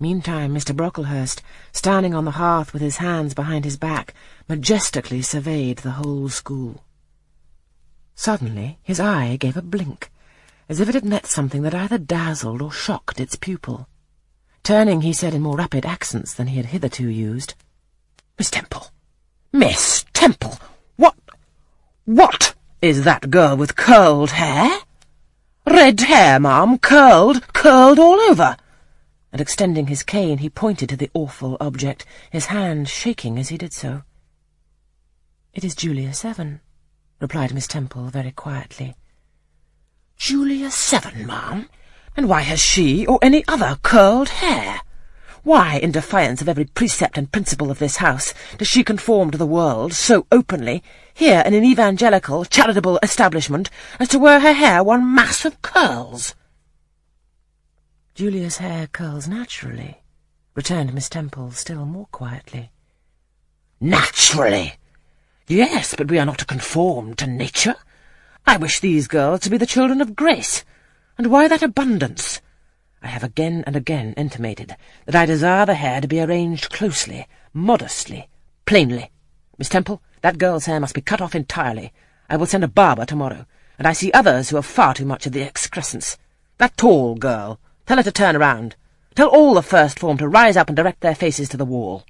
Meantime, Mr. Brocklehurst, standing on the hearth with his hands behind his back, majestically surveyed the whole school. Suddenly his eye gave a blink, as if it had met something that either dazzled or shocked its pupil. Turning, he said in more rapid accents than he had hitherto used, Miss Temple! Miss Temple! What... what is that girl with curled hair? Red hair, ma'am, curled, curled all over and extending his cane he pointed to the awful object, his hand shaking as he did so. It is Julia Severn, replied Miss Temple very quietly. Julia Severn, ma'am? And why has she or any other curled hair? Why, in defiance of every precept and principle of this house, does she conform to the world so openly, here in an evangelical, charitable establishment, as to wear her hair one mass of curls? Julia's hair curls naturally, returned Miss Temple still more quietly. Naturally! Yes, but we are not to conform to nature. I wish these girls to be the children of grace. And why that abundance? I have again and again intimated that I desire the hair to be arranged closely, modestly, plainly. Miss Temple, that girl's hair must be cut off entirely. I will send a barber tomorrow, and I see others who have far too much of the excrescence. That tall girl, Tell her to turn around. Tell all the first form to rise up and direct their faces to the wall.